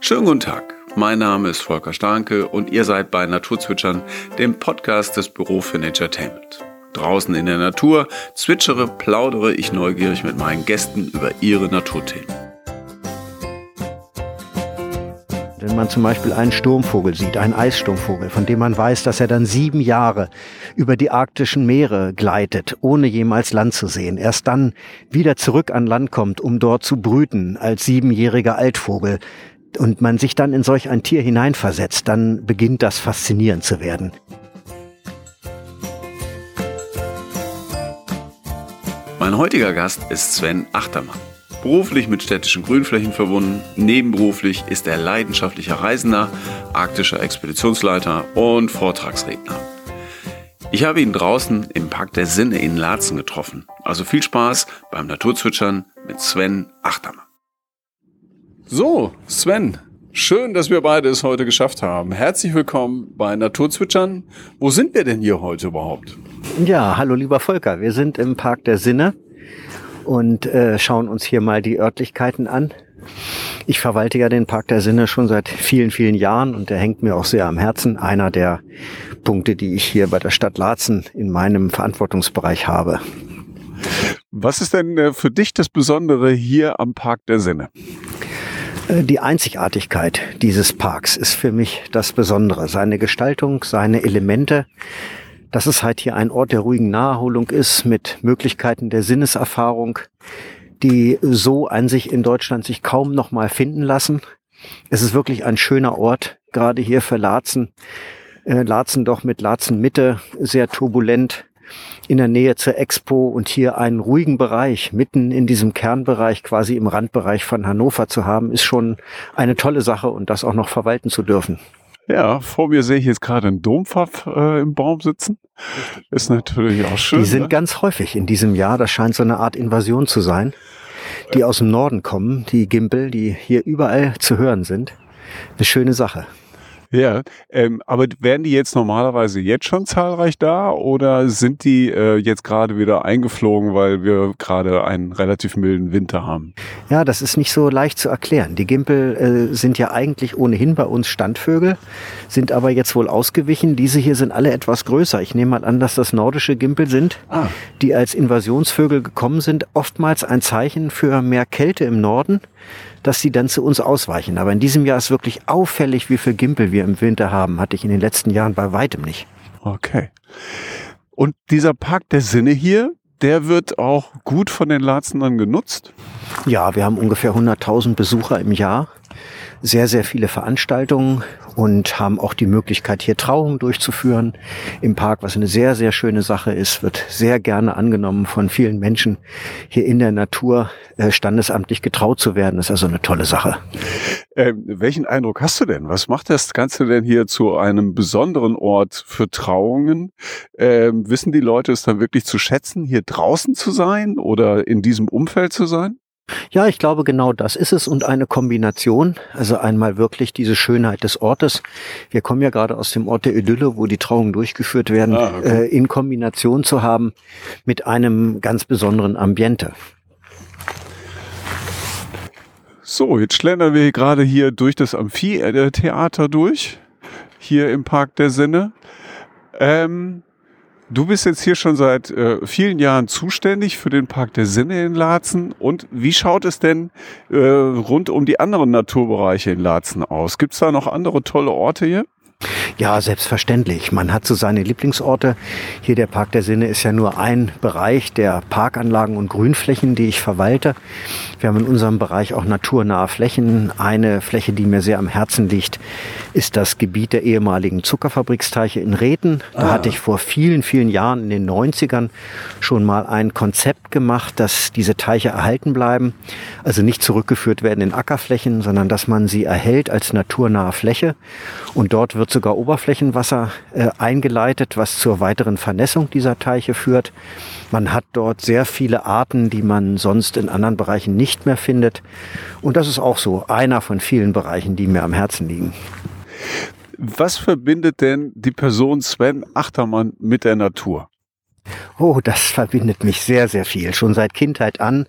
Schönen guten Tag. Mein Name ist Volker Starke und ihr seid bei Naturzwitschern, dem Podcast des Büro für Naturetainment. Draußen in der Natur zwitschere, plaudere ich neugierig mit meinen Gästen über ihre Naturthemen. Wenn man zum Beispiel einen Sturmvogel sieht, einen Eissturmvogel, von dem man weiß, dass er dann sieben Jahre über die arktischen Meere gleitet, ohne jemals Land zu sehen, erst dann wieder zurück an Land kommt, um dort zu brüten als siebenjähriger Altvogel, und man sich dann in solch ein Tier hineinversetzt, dann beginnt das faszinierend zu werden. Mein heutiger Gast ist Sven Achtermann. Beruflich mit städtischen Grünflächen verbunden, nebenberuflich ist er leidenschaftlicher Reisender, arktischer Expeditionsleiter und Vortragsredner. Ich habe ihn draußen im Park der Sinne in Laatzen getroffen. Also viel Spaß beim Naturzwitschern mit Sven Achtermann. So, Sven, schön, dass wir beide es heute geschafft haben. Herzlich willkommen bei Naturzwitschern. Wo sind wir denn hier heute überhaupt? Ja, hallo lieber Volker, wir sind im Park der Sinne und äh, schauen uns hier mal die Örtlichkeiten an. Ich verwalte ja den Park der Sinne schon seit vielen, vielen Jahren und der hängt mir auch sehr am Herzen. Einer der Punkte, die ich hier bei der Stadt Laatzen in meinem Verantwortungsbereich habe. Was ist denn äh, für dich das Besondere hier am Park der Sinne? Äh, die Einzigartigkeit dieses Parks ist für mich das Besondere. Seine Gestaltung, seine Elemente, dass es halt hier ein Ort der ruhigen Naherholung ist mit Möglichkeiten der Sinneserfahrung, die so an sich in Deutschland sich kaum noch mal finden lassen. Es ist wirklich ein schöner Ort, gerade hier für Laatzen. Äh, Laatzen doch mit Laatzen Mitte sehr turbulent in der Nähe zur Expo und hier einen ruhigen Bereich mitten in diesem Kernbereich, quasi im Randbereich von Hannover zu haben, ist schon eine tolle Sache und das auch noch verwalten zu dürfen. Ja, vor mir sehe ich jetzt gerade einen Dompfaff äh, im Baum sitzen. Ist natürlich auch schön. Die sind ne? ganz häufig in diesem Jahr. Das scheint so eine Art Invasion zu sein. Die aus dem Norden kommen, die Gimpel, die hier überall zu hören sind. Eine schöne Sache. Ja, ähm, aber werden die jetzt normalerweise jetzt schon zahlreich da oder sind die äh, jetzt gerade wieder eingeflogen, weil wir gerade einen relativ milden Winter haben? Ja, das ist nicht so leicht zu erklären. Die Gimpel äh, sind ja eigentlich ohnehin bei uns Standvögel, sind aber jetzt wohl ausgewichen. Diese hier sind alle etwas größer. Ich nehme mal an, dass das nordische Gimpel sind, ah. die als Invasionsvögel gekommen sind. Oftmals ein Zeichen für mehr Kälte im Norden dass sie dann zu uns ausweichen. Aber in diesem Jahr ist wirklich auffällig, wie viel Gimpel wir im Winter haben. Hatte ich in den letzten Jahren bei weitem nicht. Okay. Und dieser Park der Sinne hier, der wird auch gut von den Latzenern genutzt? Ja, wir haben ungefähr 100.000 Besucher im Jahr. Sehr, sehr viele Veranstaltungen und haben auch die Möglichkeit, hier Trauungen durchzuführen im Park, was eine sehr, sehr schöne Sache ist, wird sehr gerne angenommen von vielen Menschen, hier in der Natur äh, standesamtlich getraut zu werden. Das ist also eine tolle Sache. Ähm, welchen Eindruck hast du denn? Was macht das Ganze denn hier zu einem besonderen Ort für Trauungen? Ähm, wissen die Leute es dann wirklich zu schätzen, hier draußen zu sein oder in diesem Umfeld zu sein? Ja, ich glaube, genau das ist es und eine Kombination. Also einmal wirklich diese Schönheit des Ortes. Wir kommen ja gerade aus dem Ort der Idylle, wo die Trauungen durchgeführt werden, ah, okay. äh, in Kombination zu haben mit einem ganz besonderen Ambiente. So, jetzt schlendern wir gerade hier durch das Amphitheater durch, hier im Park der Sinne. Ähm, Du bist jetzt hier schon seit äh, vielen Jahren zuständig für den Park der Sinne in Laatzen. Und wie schaut es denn äh, rund um die anderen Naturbereiche in Laatzen aus? Gibt es da noch andere tolle Orte hier? Ja, selbstverständlich. Man hat so seine Lieblingsorte. Hier der Park der Sinne ist ja nur ein Bereich der Parkanlagen und Grünflächen, die ich verwalte. Wir haben in unserem Bereich auch naturnahe Flächen. Eine Fläche, die mir sehr am Herzen liegt, ist das Gebiet der ehemaligen Zuckerfabriksteiche in Reten. Da ah. hatte ich vor vielen, vielen Jahren in den 90ern schon mal ein Konzept gemacht, dass diese Teiche erhalten bleiben. Also nicht zurückgeführt werden in Ackerflächen, sondern dass man sie erhält als naturnahe Fläche. Und dort wird sogar Oberflächenwasser äh, eingeleitet, was zur weiteren Vernässung dieser Teiche führt. Man hat dort sehr viele Arten, die man sonst in anderen Bereichen nicht mehr findet. Und das ist auch so einer von vielen Bereichen, die mir am Herzen liegen. Was verbindet denn die Person Sven Achtermann mit der Natur? Oh, das verbindet mich sehr, sehr viel. Schon seit Kindheit an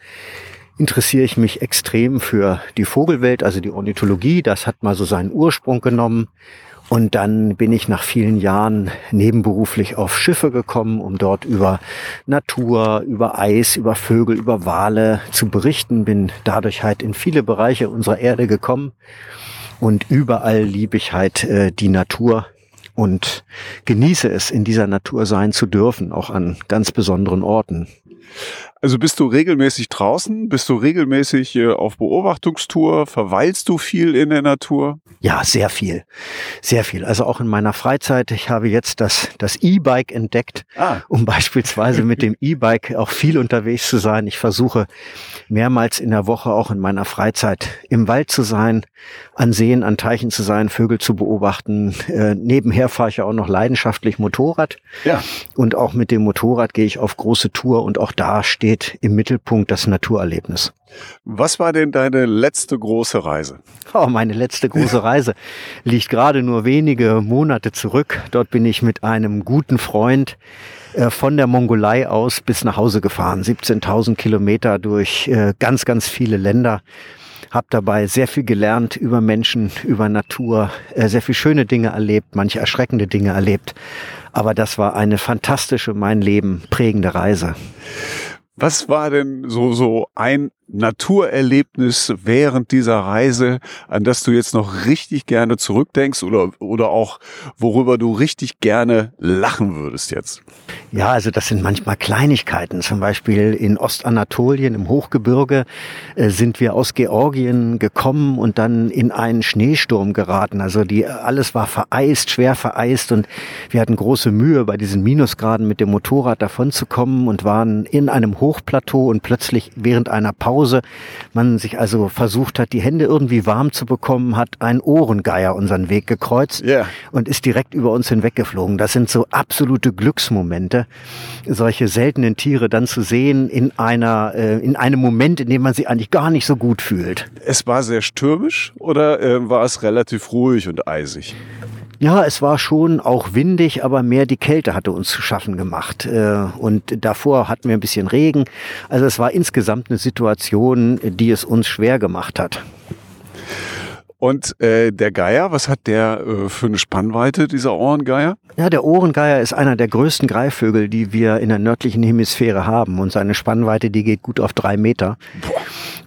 interessiere ich mich extrem für die Vogelwelt, also die Ornithologie. Das hat mal so seinen Ursprung genommen. Und dann bin ich nach vielen Jahren nebenberuflich auf Schiffe gekommen, um dort über Natur, über Eis, über Vögel, über Wale zu berichten. Bin dadurch halt in viele Bereiche unserer Erde gekommen. Und überall liebe ich halt äh, die Natur und genieße es, in dieser Natur sein zu dürfen, auch an ganz besonderen Orten. Also bist du regelmäßig draußen? Bist du regelmäßig äh, auf Beobachtungstour? Verweilst du viel in der Natur? Ja, sehr viel. Sehr viel. Also auch in meiner Freizeit. Ich habe jetzt das, das E-Bike entdeckt, ah. um beispielsweise mit dem E-Bike auch viel unterwegs zu sein. Ich versuche mehrmals in der Woche auch in meiner Freizeit im Wald zu sein, an Seen, an Teichen zu sein, Vögel zu beobachten. Äh, nebenher fahre ich ja auch noch leidenschaftlich Motorrad. Ja. Und auch mit dem Motorrad gehe ich auf große Tour und auch da steht im Mittelpunkt das Naturerlebnis. Was war denn deine letzte große Reise? Oh, meine letzte große Reise liegt gerade nur wenige Monate zurück. Dort bin ich mit einem guten Freund äh, von der Mongolei aus bis nach Hause gefahren. 17.000 Kilometer durch äh, ganz, ganz viele Länder. Hab dabei sehr viel gelernt über Menschen, über Natur, äh, sehr viel schöne Dinge erlebt, manche erschreckende Dinge erlebt. Aber das war eine fantastische, mein Leben prägende Reise. Was war denn so, so ein Naturerlebnis während dieser Reise, an das du jetzt noch richtig gerne zurückdenkst oder, oder auch worüber du richtig gerne lachen würdest jetzt? Ja, also das sind manchmal Kleinigkeiten. Zum Beispiel in Ostanatolien im Hochgebirge äh, sind wir aus Georgien gekommen und dann in einen Schneesturm geraten. Also die, alles war vereist, schwer vereist und wir hatten große Mühe bei diesen Minusgraden mit dem Motorrad davonzukommen und waren in einem Hochplateau und plötzlich während einer Pause Hause, man sich also versucht hat, die Hände irgendwie warm zu bekommen, hat ein Ohrengeier unseren Weg gekreuzt yeah. und ist direkt über uns hinweggeflogen. Das sind so absolute Glücksmomente, solche seltenen Tiere dann zu sehen in einer, äh, in einem Moment, in dem man sie eigentlich gar nicht so gut fühlt. Es war sehr stürmisch oder äh, war es relativ ruhig und eisig? Ja, es war schon auch windig, aber mehr die Kälte hatte uns zu schaffen gemacht. Äh, und davor hatten wir ein bisschen Regen. Also es war insgesamt eine Situation, die es uns schwer gemacht hat. Und äh, der Geier, was hat der äh, für eine Spannweite, dieser Ohrengeier? Ja, der Ohrengeier ist einer der größten Greifvögel, die wir in der nördlichen Hemisphäre haben. Und seine Spannweite, die geht gut auf drei Meter.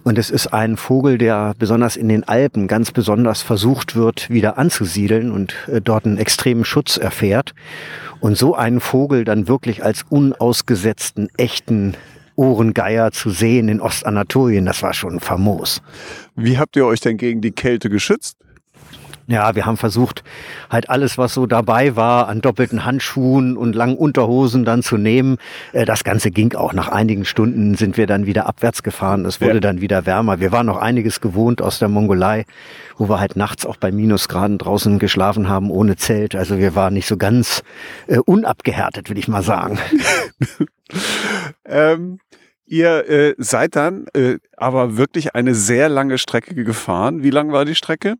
Und es ist ein Vogel, der besonders in den Alpen ganz besonders versucht wird, wieder anzusiedeln und äh, dort einen extremen Schutz erfährt. Und so einen Vogel dann wirklich als unausgesetzten, echten Ohrengeier zu sehen in Ostanatolien, das war schon famos. Wie habt ihr euch denn gegen die Kälte geschützt? Ja, wir haben versucht, halt alles, was so dabei war, an doppelten Handschuhen und langen Unterhosen dann zu nehmen. Äh, das Ganze ging auch. Nach einigen Stunden sind wir dann wieder abwärts gefahren. Es wurde ja. dann wieder wärmer. Wir waren noch einiges gewohnt aus der Mongolei, wo wir halt nachts auch bei Minusgraden draußen geschlafen haben, ohne Zelt. Also wir waren nicht so ganz äh, unabgehärtet, würde ich mal sagen. ähm, Ihr äh, seid dann äh, aber wirklich eine sehr lange Strecke gefahren. Wie lang war die Strecke?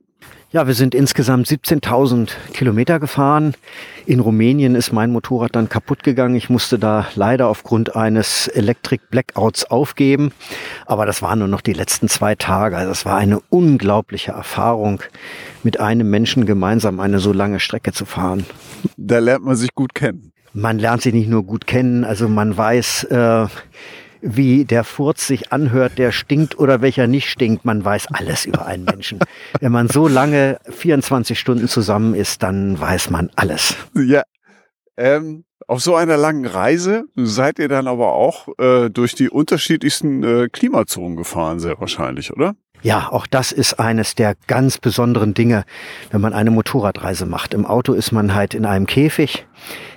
Ja, wir sind insgesamt 17.000 Kilometer gefahren. In Rumänien ist mein Motorrad dann kaputt gegangen. Ich musste da leider aufgrund eines Electric Blackouts aufgeben. Aber das waren nur noch die letzten zwei Tage. Also es war eine unglaubliche Erfahrung, mit einem Menschen gemeinsam eine so lange Strecke zu fahren. Da lernt man sich gut kennen. Man lernt sich nicht nur gut kennen, also man weiß, äh, wie der Furz sich anhört, der stinkt oder welcher nicht stinkt. Man weiß alles über einen Menschen. Wenn man so lange 24 Stunden zusammen ist, dann weiß man alles. Ja. Ähm, auf so einer langen Reise seid ihr dann aber auch äh, durch die unterschiedlichsten äh, Klimazonen gefahren, sehr wahrscheinlich, oder? Ja, auch das ist eines der ganz besonderen Dinge, wenn man eine Motorradreise macht. Im Auto ist man halt in einem Käfig.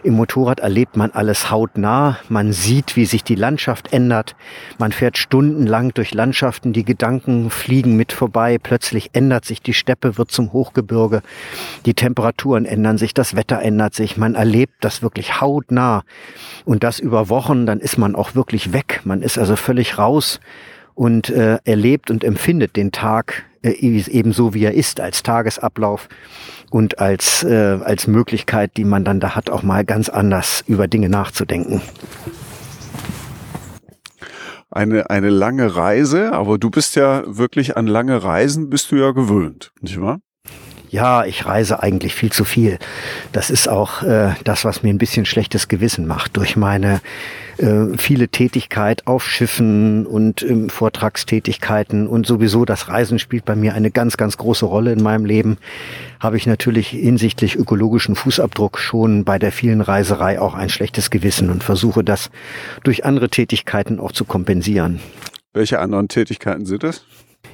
Im Motorrad erlebt man alles hautnah. Man sieht, wie sich die Landschaft ändert. Man fährt stundenlang durch Landschaften. Die Gedanken fliegen mit vorbei. Plötzlich ändert sich die Steppe, wird zum Hochgebirge. Die Temperaturen ändern sich. Das Wetter ändert sich. Man erlebt das wirklich hautnah. Und das über Wochen. Dann ist man auch wirklich weg. Man ist also völlig raus und äh, erlebt und empfindet den Tag äh, ebenso wie er ist als Tagesablauf und als äh, als Möglichkeit, die man dann da hat, auch mal ganz anders über Dinge nachzudenken. eine, eine lange Reise, aber du bist ja wirklich an lange Reisen bist du ja gewöhnt, nicht wahr? Ja, ich reise eigentlich viel zu viel. Das ist auch äh, das, was mir ein bisschen schlechtes Gewissen macht. Durch meine äh, viele Tätigkeit auf Schiffen und ähm, Vortragstätigkeiten und sowieso das Reisen spielt bei mir eine ganz, ganz große Rolle in meinem Leben, habe ich natürlich hinsichtlich ökologischen Fußabdruck schon bei der vielen Reiserei auch ein schlechtes Gewissen und versuche das durch andere Tätigkeiten auch zu kompensieren. Welche anderen Tätigkeiten sind es?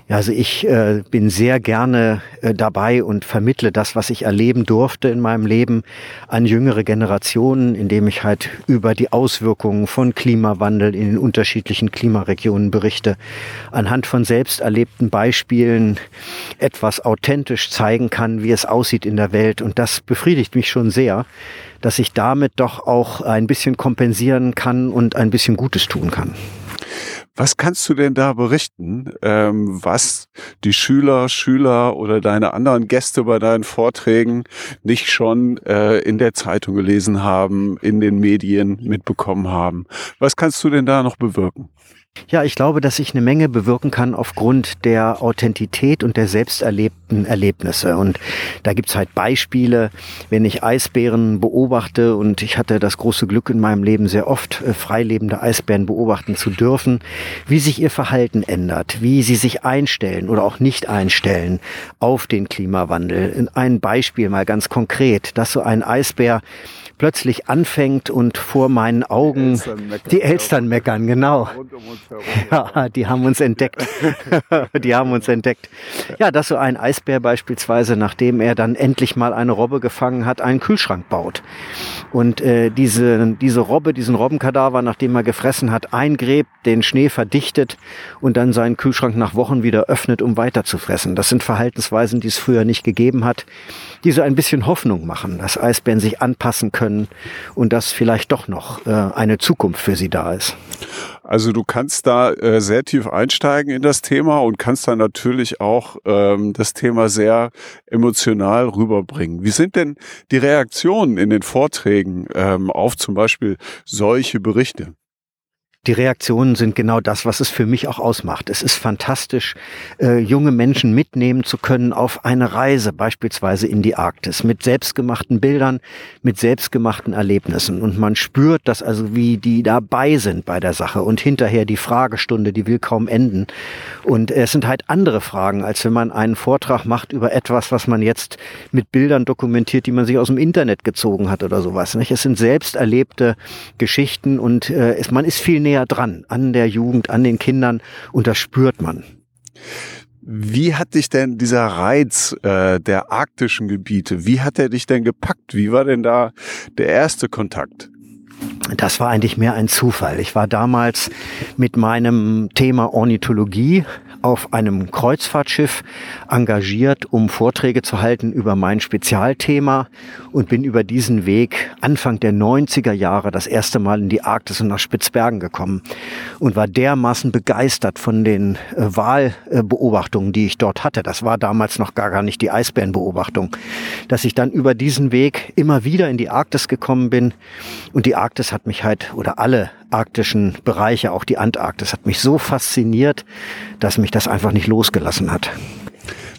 Ja, also ich äh, bin sehr gerne äh, dabei und vermittle das, was ich erleben durfte in meinem Leben an jüngere Generationen, indem ich halt über die Auswirkungen von Klimawandel in den unterschiedlichen Klimaregionen berichte, anhand von selbst erlebten Beispielen etwas authentisch zeigen kann, wie es aussieht in der Welt. Und das befriedigt mich schon sehr, dass ich damit doch auch ein bisschen kompensieren kann und ein bisschen Gutes tun kann. Was kannst du denn da berichten, ähm, was die Schüler, Schüler oder deine anderen Gäste bei deinen Vorträgen nicht schon äh, in der Zeitung gelesen haben, in den Medien mitbekommen haben? Was kannst du denn da noch bewirken? Ja, ich glaube, dass ich eine Menge bewirken kann aufgrund der Authentität und der selbst erlebten Erlebnisse. Und da gibt's halt Beispiele, wenn ich Eisbären beobachte und ich hatte das große Glück in meinem Leben sehr oft äh, freilebende Eisbären beobachten zu dürfen, wie sich ihr Verhalten ändert, wie sie sich einstellen oder auch nicht einstellen auf den Klimawandel. Ein Beispiel mal ganz konkret, dass so ein Eisbär plötzlich anfängt und vor meinen Augen die Elstern meckern, die Elstern meckern genau. Ja, die haben uns entdeckt. die haben uns entdeckt. Ja, dass so ein Eisbär beispielsweise, nachdem er dann endlich mal eine Robbe gefangen hat, einen Kühlschrank baut. Und äh, diese, diese Robbe, diesen Robbenkadaver, nachdem er gefressen hat, eingräbt, den Schnee verdichtet und dann seinen Kühlschrank nach Wochen wieder öffnet, um weiter zu fressen. Das sind Verhaltensweisen, die es früher nicht gegeben hat, die so ein bisschen Hoffnung machen, dass Eisbären sich anpassen können und dass vielleicht doch noch äh, eine Zukunft für sie da ist. Also du kannst da äh, sehr tief einsteigen in das Thema und kannst dann natürlich auch ähm, das Thema sehr emotional rüberbringen. Wie sind denn die Reaktionen in den Vorträgen ähm, auf zum Beispiel solche Berichte? Die Reaktionen sind genau das, was es für mich auch ausmacht. Es ist fantastisch, äh, junge Menschen mitnehmen zu können auf eine Reise, beispielsweise in die Arktis, mit selbstgemachten Bildern, mit selbstgemachten Erlebnissen. Und man spürt das also, wie die dabei sind bei der Sache. Und hinterher die Fragestunde, die will kaum enden. Und es sind halt andere Fragen, als wenn man einen Vortrag macht über etwas, was man jetzt mit Bildern dokumentiert, die man sich aus dem Internet gezogen hat oder sowas. Nicht? Es sind selbst erlebte Geschichten und äh, es, man ist viel näher näher dran an der Jugend, an den Kindern und das spürt man. Wie hat dich denn dieser Reiz äh, der arktischen Gebiete, wie hat er dich denn gepackt? Wie war denn da der erste Kontakt? Das war eigentlich mehr ein Zufall. Ich war damals mit meinem Thema Ornithologie auf einem Kreuzfahrtschiff engagiert, um Vorträge zu halten über mein Spezialthema und bin über diesen Weg Anfang der 90er Jahre das erste Mal in die Arktis und nach Spitzbergen gekommen und war dermaßen begeistert von den äh, Wahlbeobachtungen, die ich dort hatte. Das war damals noch gar, gar nicht die Eisbärenbeobachtung, dass ich dann über diesen Weg immer wieder in die Arktis gekommen bin und die Arktis hat mich halt oder alle arktischen Bereiche, auch die Antarktis, hat mich so fasziniert, dass mich das einfach nicht losgelassen hat.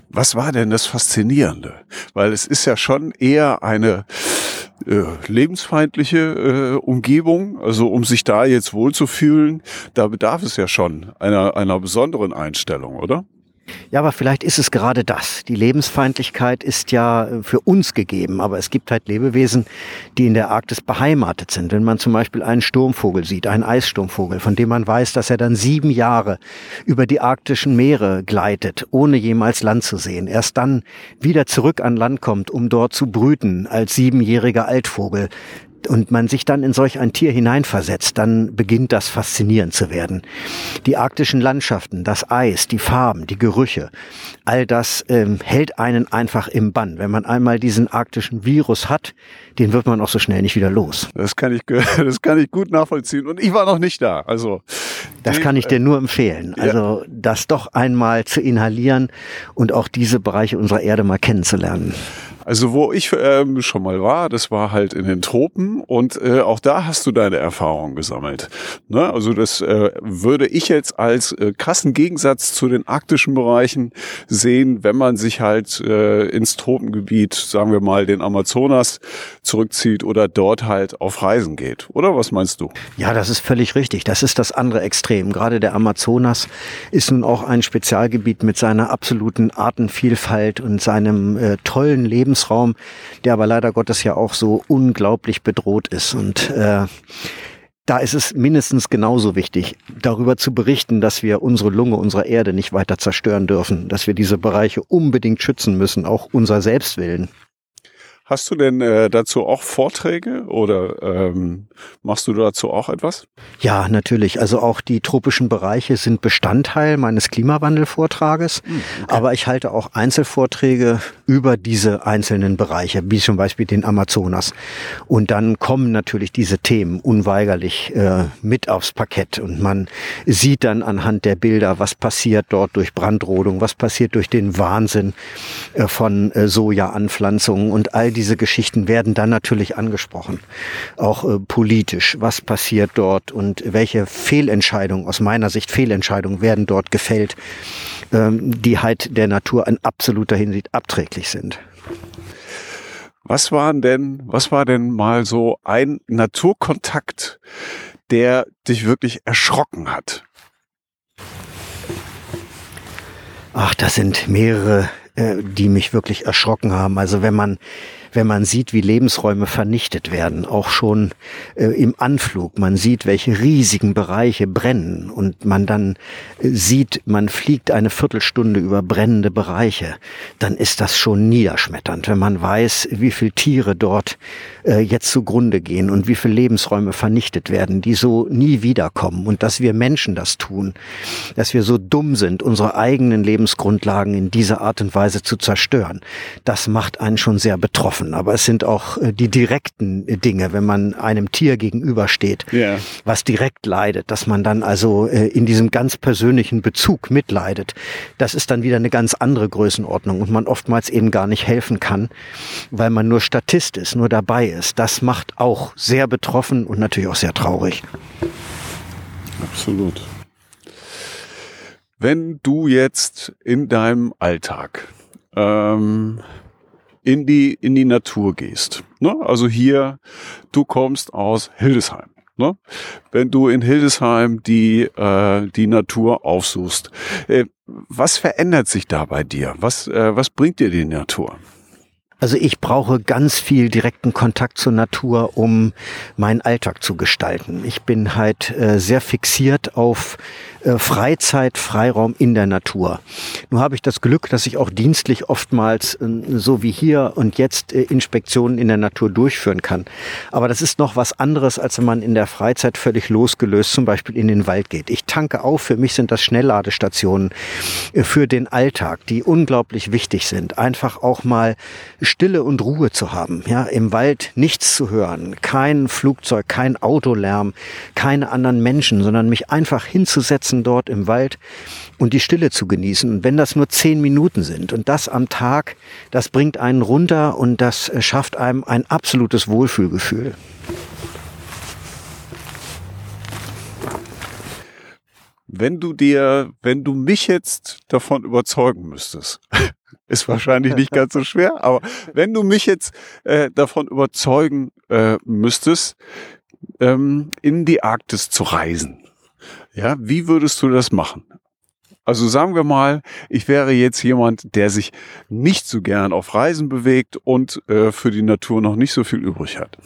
Was war denn das Faszinierende? Weil es ist ja schon eher eine äh, lebensfeindliche äh, Umgebung. Also um sich da jetzt wohlzufühlen, da bedarf es ja schon einer, einer besonderen Einstellung, oder? Ja, aber vielleicht ist es gerade das. Die Lebensfeindlichkeit ist ja äh, für uns gegeben, aber es gibt halt Lebewesen, die in der Arktis beheimatet sind. Wenn man zum Beispiel einen Sturmvogel sieht, einen Eissturmvogel, von dem man weiß, dass er dann sieben Jahre über die arktischen Meere gleitet, ohne jemals Land zu sehen, erst dann wieder zurück an Land kommt, um dort zu brüten als siebenjähriger Altvogel, und man sich dann in solch ein Tier hineinversetzt, dann beginnt das faszinierend zu werden. Die arktischen Landschaften, das Eis, die Farben, die Gerüche, all das ähm, hält einen einfach im Bann. Wenn man einmal diesen arktischen Virus hat, den wird man auch so schnell nicht wieder los. Das kann ich, das kann ich gut nachvollziehen. Und ich war noch nicht da. Also das kann ich dir nur empfehlen. Also das doch einmal zu inhalieren und auch diese Bereiche unserer Erde mal kennenzulernen. Also wo ich ähm, schon mal war, das war halt in den Tropen und äh, auch da hast du deine Erfahrungen gesammelt. Ne? Also das äh, würde ich jetzt als äh, krassen Gegensatz zu den arktischen Bereichen sehen, wenn man sich halt äh, ins Tropengebiet, sagen wir mal den Amazonas, zurückzieht oder dort halt auf Reisen geht. Oder was meinst du? Ja, das ist völlig richtig. Das ist das andere Extrem. Gerade der Amazonas ist nun auch ein Spezialgebiet mit seiner absoluten Artenvielfalt und seinem äh, tollen Lebensraum, der aber leider Gottes ja auch so unglaublich bedroht ist. Und äh, da ist es mindestens genauso wichtig, darüber zu berichten, dass wir unsere Lunge, unsere Erde nicht weiter zerstören dürfen, dass wir diese Bereiche unbedingt schützen müssen, auch unser Selbstwillen. Hast du denn äh, dazu auch Vorträge oder ähm, machst du dazu auch etwas? Ja, natürlich. Also auch die tropischen Bereiche sind Bestandteil meines Klimawandelvortrages. Hm, okay. Aber ich halte auch Einzelvorträge über diese einzelnen Bereiche, wie zum Beispiel den Amazonas. Und dann kommen natürlich diese Themen unweigerlich äh, mit aufs Parkett. Und man sieht dann anhand der Bilder, was passiert dort durch Brandrodung, was passiert durch den Wahnsinn äh, von äh, Sojaanpflanzungen und all diese Geschichten werden dann natürlich angesprochen. Auch äh, politisch, was passiert dort und welche Fehlentscheidungen, aus meiner Sicht Fehlentscheidungen werden dort gefällt, ähm, die halt der Natur in absoluter Hinsicht abträglich sind. Was waren denn, was war denn mal so ein Naturkontakt, der dich wirklich erschrocken hat? Ach, das sind mehrere, äh, die mich wirklich erschrocken haben. Also wenn man wenn man sieht, wie Lebensräume vernichtet werden, auch schon äh, im Anflug. Man sieht, welche riesigen Bereiche brennen und man dann äh, sieht, man fliegt eine Viertelstunde über brennende Bereiche, dann ist das schon niederschmetternd, wenn man weiß, wie viele Tiere dort äh, jetzt zugrunde gehen und wie viele Lebensräume vernichtet werden, die so nie wiederkommen und dass wir Menschen das tun, dass wir so dumm sind, unsere eigenen Lebensgrundlagen in dieser Art und Weise zu zerstören. Das macht einen schon sehr betroffen betroffen, aber es sind auch äh, die direkten äh, Dinge, wenn man einem Tier gegenübersteht, yeah. was direkt leidet, dass man dann also äh, in diesem ganz persönlichen Bezug mitleidet. Das ist dann wieder eine ganz andere Größenordnung und man oftmals eben gar nicht helfen kann, weil man nur Statist ist, nur dabei ist. Das macht auch sehr betroffen und natürlich auch sehr traurig. Absolut. Wenn du jetzt in deinem Alltag ähm, in die, in die Natur gehst. Ne? Also hier, du kommst aus Hildesheim. Ne? Wenn du in Hildesheim die, äh, die Natur aufsuchst, äh, was verändert sich da bei dir? Was, äh, was bringt dir die Natur? Also ich brauche ganz viel direkten Kontakt zur Natur, um meinen Alltag zu gestalten. Ich bin halt äh, sehr fixiert auf äh, Freizeit, Freiraum in der Natur. Nun habe ich das Glück, dass ich auch dienstlich oftmals äh, so wie hier und jetzt äh, Inspektionen in der Natur durchführen kann. Aber das ist noch was anderes, als wenn man in der Freizeit völlig losgelöst zum Beispiel in den Wald geht. Ich tanke auf, für mich sind das Schnellladestationen äh, für den Alltag, die unglaublich wichtig sind. Einfach auch mal Stille und Ruhe zu haben. Ja, im Wald nichts zu hören, kein Flugzeug, kein Autolärm, keine anderen Menschen, sondern mich einfach hinzusetzen dort im Wald und die Stille zu genießen. Und wenn das nur zehn Minuten sind und das am Tag, das bringt einen runter und das schafft einem ein absolutes Wohlfühlgefühl. Wenn du dir, wenn du mich jetzt davon überzeugen müsstest, ist wahrscheinlich nicht ganz so schwer, aber wenn du mich jetzt äh, davon überzeugen äh, müsstest, ähm, in die Arktis zu reisen, ja, wie würdest du das machen? Also sagen wir mal, ich wäre jetzt jemand, der sich nicht so gern auf Reisen bewegt und äh, für die Natur noch nicht so viel übrig hat.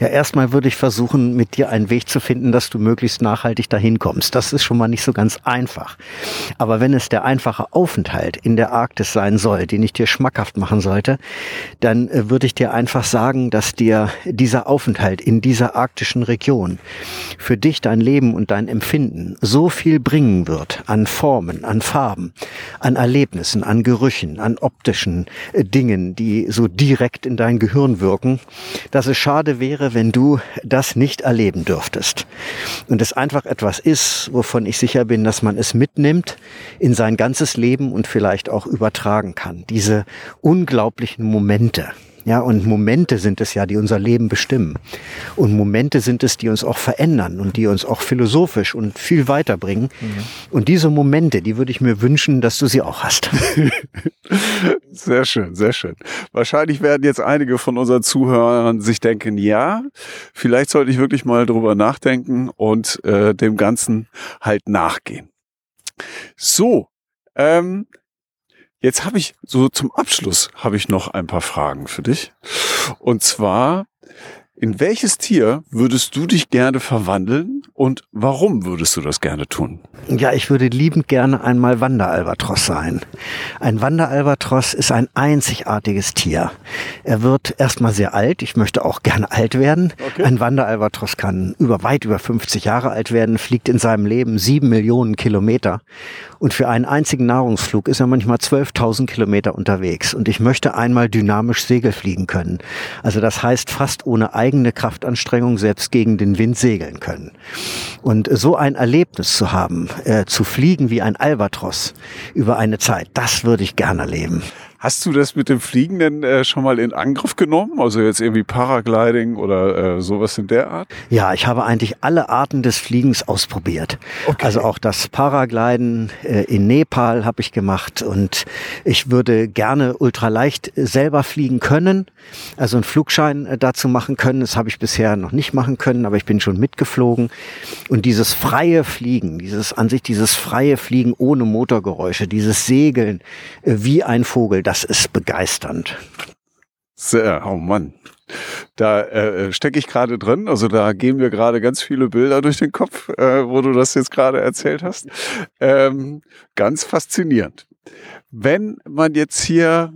Ja, erstmal würde ich versuchen, mit dir einen Weg zu finden, dass du möglichst nachhaltig dahin kommst. Das ist schon mal nicht so ganz einfach. Aber wenn es der einfache Aufenthalt in der Arktis sein soll, den ich dir schmackhaft machen sollte, dann äh, würde ich dir einfach sagen, dass dir dieser Aufenthalt in dieser arktischen Region für dich, dein Leben und dein Empfinden so viel bringen wird an Formen, an Farben, an Erlebnissen, an Gerüchen, an optischen äh, Dingen, die so direkt in dein Gehirn wirken, dass es schade wäre, wäre, wenn du das nicht erleben dürftest. Und es einfach etwas ist, wovon ich sicher bin, dass man es mitnimmt in sein ganzes Leben und vielleicht auch übertragen kann. Diese unglaublichen Momente. Ja, und Momente sind es ja, die unser Leben bestimmen. Und Momente sind es, die uns auch verändern und die uns auch philosophisch und viel weiterbringen. Mhm. Und diese Momente, die würde ich mir wünschen, dass du sie auch hast. Sehr schön, sehr schön. Wahrscheinlich werden jetzt einige von unseren Zuhörern sich denken, ja, vielleicht sollte ich wirklich mal drüber nachdenken und äh, dem Ganzen halt nachgehen. So, ähm, Jetzt habe ich so zum Abschluss habe ich noch ein paar Fragen für dich. Und zwar, in welches Tier würdest du dich gerne verwandeln und warum würdest du das gerne tun? Ja, ich würde liebend gerne einmal Wanderalbatros sein. Ein Wanderalbatros ist ein einzigartiges Tier. Er wird erstmal sehr alt. Ich möchte auch gerne alt werden. Okay. Ein Wanderalbatros kann über weit über 50 Jahre alt werden, fliegt in seinem Leben sieben Millionen Kilometer. Und für einen einzigen Nahrungsflug ist er manchmal 12.000 Kilometer unterwegs. Und ich möchte einmal dynamisch Segel fliegen können. Also das heißt fast ohne eigene Kraftanstrengung selbst gegen den Wind segeln können. Und so ein Erlebnis zu haben, äh, zu fliegen wie ein Albatros über eine Zeit, das würde ich gerne erleben. Hast du das mit dem Fliegen denn äh, schon mal in Angriff genommen? Also jetzt irgendwie Paragliding oder äh, sowas in der Art? Ja, ich habe eigentlich alle Arten des Fliegens ausprobiert. Okay. Also auch das Paragliden äh, in Nepal habe ich gemacht und ich würde gerne ultraleicht selber fliegen können, also einen Flugschein äh, dazu machen können. Das habe ich bisher noch nicht machen können, aber ich bin schon mitgeflogen. Und dieses freie Fliegen, dieses an sich dieses freie Fliegen ohne Motorgeräusche, dieses Segeln äh, wie ein Vogel, das ist begeisternd. Sehr, oh Mann. Da äh, stecke ich gerade drin. Also da gehen mir gerade ganz viele Bilder durch den Kopf, äh, wo du das jetzt gerade erzählt hast. Ähm, ganz faszinierend. Wenn man jetzt hier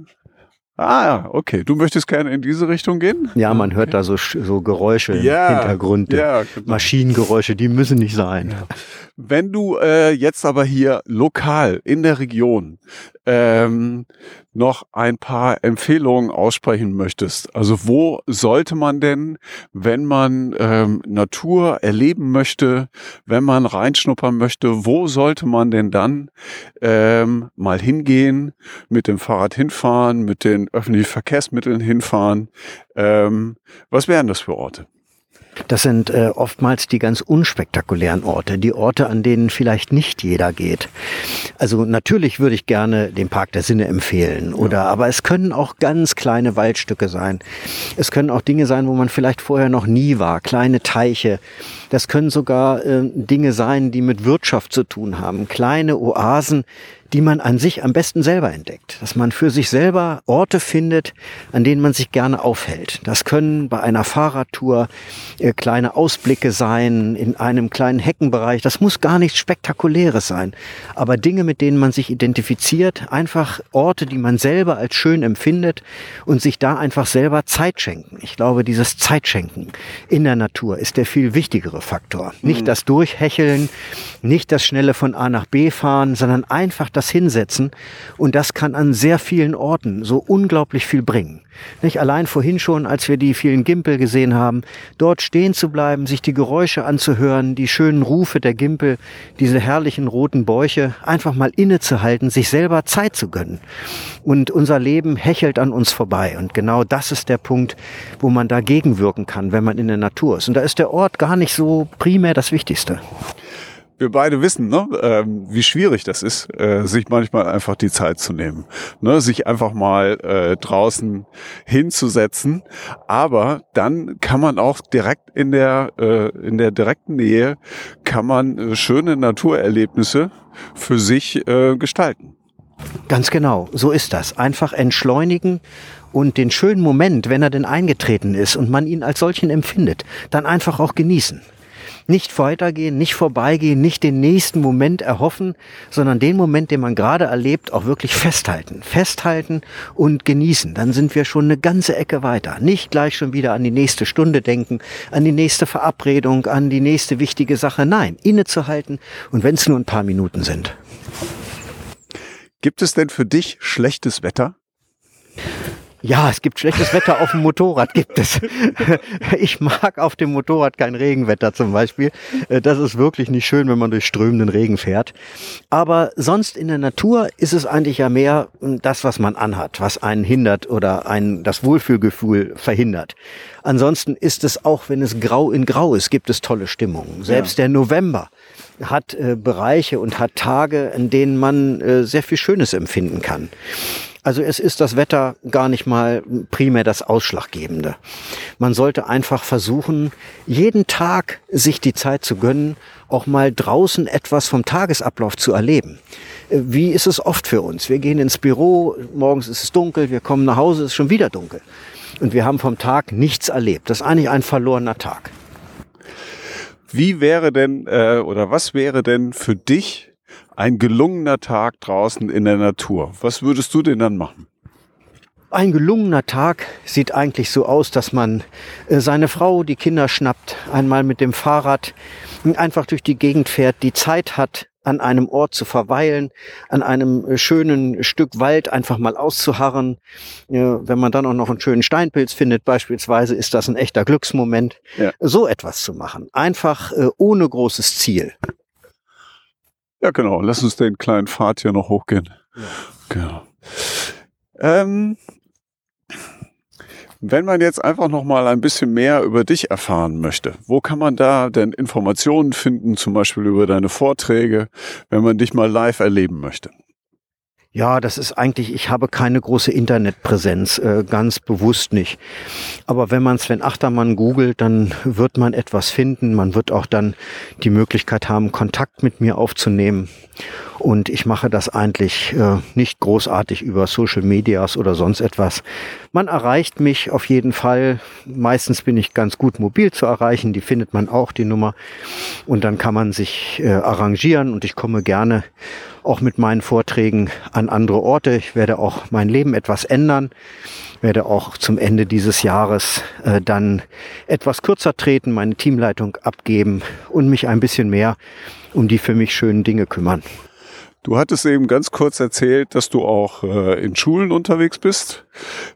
Ah, okay. Du möchtest gerne in diese Richtung gehen? Ja, man hört da so, so Geräusche ja, im Hintergrund. Ja, genau. Maschinengeräusche, die müssen nicht sein. Ja. Wenn du äh, jetzt aber hier lokal in der Region ähm, noch ein paar Empfehlungen aussprechen möchtest, also wo sollte man denn, wenn man ähm, Natur erleben möchte, wenn man reinschnuppern möchte, wo sollte man denn dann ähm, mal hingehen, mit dem Fahrrad hinfahren, mit den öffentlichen Verkehrsmitteln hinfahren? Ähm, was wären das für Orte? Das sind äh, oftmals die ganz unspektakulären Orte, die Orte, an denen vielleicht nicht jeder geht. Also natürlich würde ich gerne den Park der Sinne empfehlen, oder? Ja. Aber es können auch ganz kleine Waldstücke sein. Es können auch Dinge sein, wo man vielleicht vorher noch nie war, kleine Teiche. Das können sogar äh, Dinge sein, die mit Wirtschaft zu tun haben, kleine Oasen, die man an sich am besten selber entdeckt. Dass man für sich selber Orte findet, an denen man sich gerne aufhält. Das können bei einer Fahrradtour äh, kleine Ausblicke sein, in einem kleinen Heckenbereich. Das muss gar nichts Spektakuläres sein. Aber Dinge, mit denen man sich identifiziert, einfach Orte, die man selber als schön empfindet und sich da einfach selber Zeit schenken. Ich glaube, dieses Zeitschenken in der Natur ist der viel wichtigere Faktor. Nicht mhm. das Durchhecheln, nicht das schnelle von A nach B fahren, sondern einfach das hinsetzen. Und das kann an sehr vielen Orten so unglaublich viel bringen. Nicht allein vorhin schon, als wir die vielen Gimpel gesehen haben, dort stehen zu bleiben, sich die Geräusche anzuhören, die schönen Rufe der Gimpel, diese herrlichen roten Bäuche, einfach mal innezuhalten, sich selber Zeit zu gönnen. Und unser Leben hechelt an uns vorbei. Und genau das ist der Punkt, wo man dagegen wirken kann, wenn man in der Natur ist. Und da ist der Ort gar nicht so primär das Wichtigste wir beide wissen, ne, ähm, wie schwierig das ist, äh, sich manchmal einfach die Zeit zu nehmen, ne, sich einfach mal äh, draußen hinzusetzen. Aber dann kann man auch direkt in der äh, in der direkten Nähe kann man äh, schöne Naturerlebnisse für sich gestalten. Ganz genau, so ist das. Einfach entschleunigen und den schönen Moment, wenn er denn eingetreten ist und man ihn als solchen empfindet, dann einfach auch genießen. Nicht weitergehen, nicht vorbeigehen, nicht den nächsten Moment erhoffen, sondern den Moment, den man gerade erlebt, auch wirklich festhalten. Festhalten und genießen. Dann sind wir schon eine ganze Ecke weiter. Nicht gleich schon wieder an die nächste Stunde denken, an die nächste Verabredung, an die nächste wichtige Sache. Nein, innezuhalten und wenn es nur ein paar Minuten sind. Gibt es denn für dich schlechtes Wetter? Ja, es gibt schlechtes Wetter auf dem Motorrad, gibt es. Ich mag auf dem Motorrad kein Regenwetter zum Beispiel. Äh, das ist wirklich nicht schön, wenn man durch strömenden Regen fährt. Aber sonst in der Natur ist es eigentlich ja mehr das, was man anhat, was einen hindert oder einen das Wohlfühlgefühl verhindert. Ansonsten ist es auch, wenn es grau in grau ist, gibt es tolle Stimmungen. Selbst ja. der November hat äh, Bereiche und hat Tage, in denen man äh, sehr viel Schönes empfinden kann. Also es ist das Wetter gar nicht mal primär das Ausschlaggebende. Man sollte einfach versuchen, jeden Tag sich die Zeit zu gönnen, auch mal draußen etwas vom Tagesablauf zu erleben. Wie ist es oft für uns? Wir gehen ins Büro, morgens ist es dunkel, wir kommen nach Hause, es ist schon wieder dunkel. Und wir haben vom Tag nichts erlebt. Das ist eigentlich ein verlorener Tag. Wie wäre denn äh, oder was wäre denn für dich ein gelungener Tag draußen in der Natur. Was würdest du denn dann machen? Ein gelungener Tag sieht eigentlich so aus, dass man äh, seine Frau, die Kinder schnappt, einmal mit dem Fahrrad einfach durch die Gegend fährt, die Zeit hat, an einem Ort zu verweilen, an einem äh, schönen Stück Wald einfach mal auszuharren. Wenn man dann auch noch einen schönen Steinpilz findet, beispielsweise, ist das ein echter Glücksmoment. Ja. So etwas zu machen. Einfach äh, ohne großes Ziel. Ja, genau. Lass uns den kleinen Pfad hier noch hochgehen. Ja. Genau. Ähm, wenn man jetzt einfach noch mal ein bisschen mehr über dich erfahren möchte, wo kann man da denn Informationen finden, zum Beispiel über deine Vorträge, wenn man dich mal live erleben möchte? Ja, das ist eigentlich, ich habe keine große Internetpräsenz, äh, ganz bewusst nicht. Aber wenn man Sven Achtermann googelt, dann wird man etwas finden. Man wird auch dann die Möglichkeit haben, Kontakt mit mir aufzunehmen. Und ich mache das eigentlich äh, nicht großartig über Social Medias oder sonst etwas. Man erreicht mich auf jeden Fall. Meistens bin ich ganz gut mobil zu erreichen. Die findet man auch, die Nummer. Und dann kann man sich äh, arrangieren und ich komme gerne auch mit meinen Vorträgen an andere Orte. Ich werde auch mein Leben etwas ändern, werde auch zum Ende dieses Jahres äh, dann etwas kürzer treten, meine Teamleitung abgeben und mich ein bisschen mehr um die für mich schönen Dinge kümmern. Du hattest eben ganz kurz erzählt, dass du auch äh, in Schulen unterwegs bist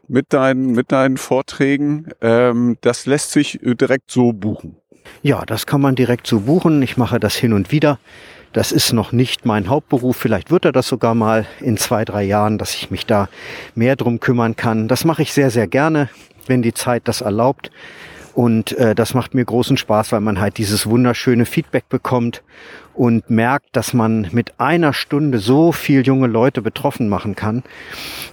mit deinen, mit deinen Vorträgen. Ähm, das lässt sich direkt so buchen. Ja, das kann man direkt so buchen. Ich mache das hin und wieder. Das ist noch nicht mein Hauptberuf. Vielleicht wird er das sogar mal in zwei, drei Jahren, dass ich mich da mehr drum kümmern kann. Das mache ich sehr, sehr gerne, wenn die Zeit das erlaubt. Und äh, das macht mir großen Spaß, weil man halt dieses wunderschöne Feedback bekommt und merkt, dass man mit einer Stunde so viel junge Leute betroffen machen kann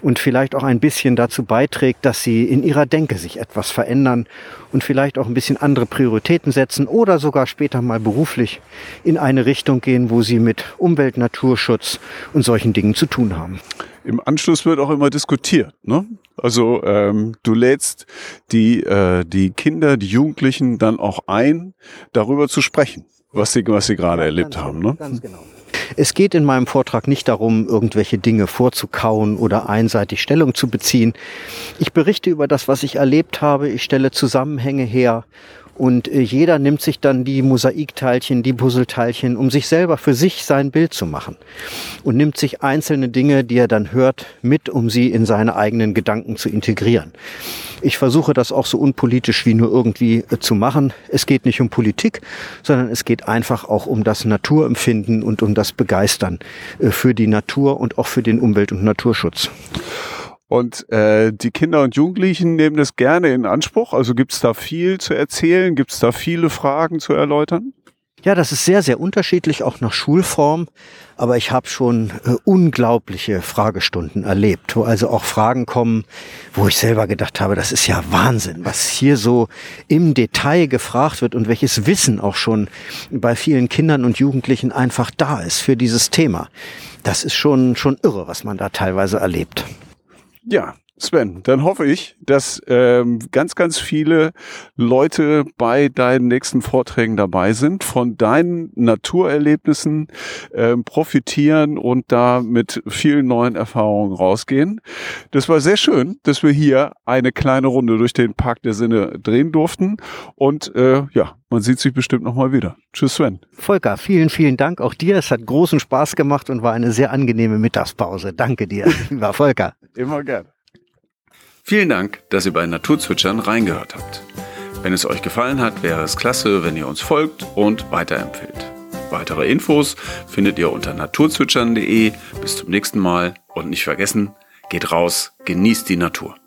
und vielleicht auch ein bisschen dazu beiträgt, dass sie in ihrer Denke sich etwas verändern und vielleicht auch ein bisschen andere Prioritäten setzen oder sogar später mal beruflich in eine Richtung gehen, wo sie mit Umwelt, Naturschutz und solchen Dingen zu tun haben. Im Anschluss wird auch immer diskutiert. Ne? Also ähm, du lädst die, äh, die Kinder, die Jugendlichen dann auch ein, darüber zu sprechen was sie, was sie gerade ja, erlebt haben. Genau, ne? Ganz genau. Es geht in meinem Vortrag nicht darum, irgendwelche Dinge vorzukauen oder einseitig Stellung zu beziehen. Ich berichte über das, was ich erlebt habe. Ich stelle Zusammenhänge her und äh, jeder nimmt sich dann die Mosaikteilchen, die Puzzleteilchen, um sich selber für sich sein Bild zu machen. Und nimmt sich einzelne Dinge, die er dann hört, mit, um sie in seine eigenen Gedanken zu integrieren. Ich versuche das auch so unpolitisch wie nur irgendwie äh, zu machen. Es geht nicht um Politik, sondern es geht einfach auch um das Naturempfinden und um das Begeistern äh, für die Natur und auch für den Umwelt- und Naturschutz. Und äh, die Kinder und Jugendlichen nehmen das gerne in Anspruch. Also gibt es da viel zu erzählen? Gibt es da viele Fragen zu erläutern? Ja, das ist sehr, sehr unterschiedlich, auch nach Schulform. Aber ich habe schon äh, unglaubliche Fragestunden erlebt, wo also auch Fragen kommen, wo ich selber gedacht habe, das ist ja Wahnsinn, was hier so im Detail gefragt wird und welches Wissen auch schon bei vielen Kindern und Jugendlichen einfach da ist für dieses Thema. Das ist schon, schon irre, was man da teilweise erlebt. Ja, Sven, dann hoffe ich, dass ähm, ganz, ganz viele Leute bei deinen nächsten Vorträgen dabei sind, von deinen Naturerlebnissen ähm, profitieren und da mit vielen neuen Erfahrungen rausgehen. Das war sehr schön, dass wir hier eine kleine Runde durch den Park der Sinne drehen durften. Und äh, ja, man sieht sich bestimmt nochmal wieder. Tschüss, Sven. Volker, vielen, vielen Dank auch dir. Es hat großen Spaß gemacht und war eine sehr angenehme Mittagspause. Danke dir, lieber Volker. Immer gern. Vielen Dank, dass ihr bei Naturzwitschern reingehört habt. Wenn es euch gefallen hat, wäre es klasse, wenn ihr uns folgt und weiterempfehlt. Weitere Infos findet ihr unter naturzwitschern.de. Bis zum nächsten Mal und nicht vergessen, geht raus, genießt die Natur.